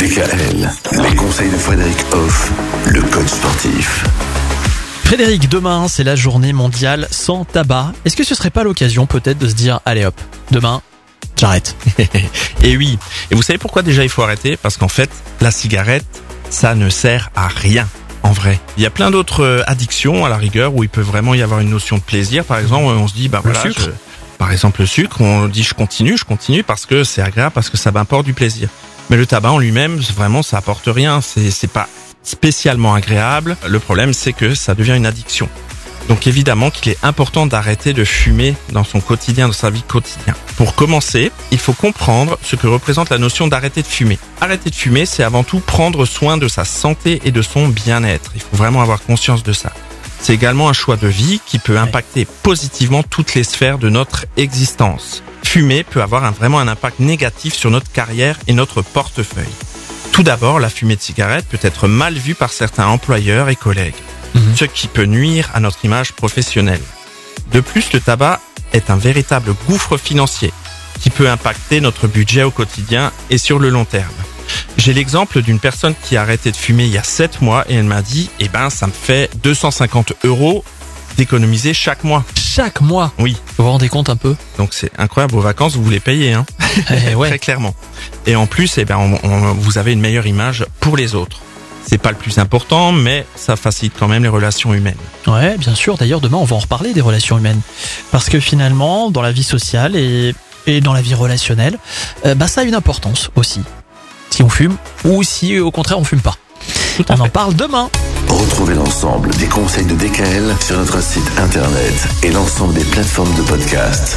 DKL, les conseils de Frédéric Hoff, le coach sportif. Frédéric, demain, c'est la journée mondiale sans tabac. Est-ce que ce serait pas l'occasion peut-être de se dire, allez hop, demain, j'arrête Et oui. Et vous savez pourquoi déjà il faut arrêter? Parce qu'en fait, la cigarette, ça ne sert à rien. En vrai, il y a plein d'autres euh, addictions à la rigueur où il peut vraiment y avoir une notion de plaisir. Par exemple, on se dit bah Le voilà, sucre. je- par exemple le sucre, on dit je continue, je continue parce que c'est agréable, parce que ça m'apporte du plaisir. Mais le tabac en lui-même, vraiment, ça apporte rien. C'est pas spécialement agréable. Le problème, c'est que ça devient une addiction. Donc évidemment qu'il est important d'arrêter de fumer dans son quotidien, dans sa vie quotidienne. Pour commencer, il faut comprendre ce que représente la notion d'arrêter de fumer. Arrêter de fumer, c'est avant tout prendre soin de sa santé et de son bien-être. Il faut vraiment avoir conscience de ça. C'est également un choix de vie qui peut impacter positivement toutes les sphères de notre existence. Fumer peut avoir un- vraiment un impact négatif sur notre carrière et notre portefeuille. Tout d'abord, la fumée de cigarette peut être mal vue par certains employeurs et collègues, Mhm. ce qui peut nuire à notre image professionnelle. De plus, le tabac est un véritable gouffre financier qui peut impacter notre budget au quotidien et sur le long terme. J'ai l'exemple d'une personne qui a arrêté de fumer il y a 7 mois et elle m'a dit, eh ben, ça me fait 250 euros d'économiser chaque mois. Chaque mois, Oui. vous vous rendez compte un peu? Donc c'est incroyable, vos vacances, vous les payez, hein. Eh ouais. Très clairement. Et en plus, eh ben, on- on- vous avez une meilleure image pour les autres. C'est pas le plus important, mais ça facilite quand même les relations humaines. Ouais, bien sûr. D'ailleurs, demain, on va en reparler des relations humaines. Parce que finalement, dans la vie sociale et, et dans la vie relationnelle, euh, bah, ça a une importance aussi. Si on fume ou si au contraire on fume pas. Tout On en parle demain. Retrouvez l'ensemble des conseils de DKL sur notre site internet et l'ensemble des plateformes de podcast.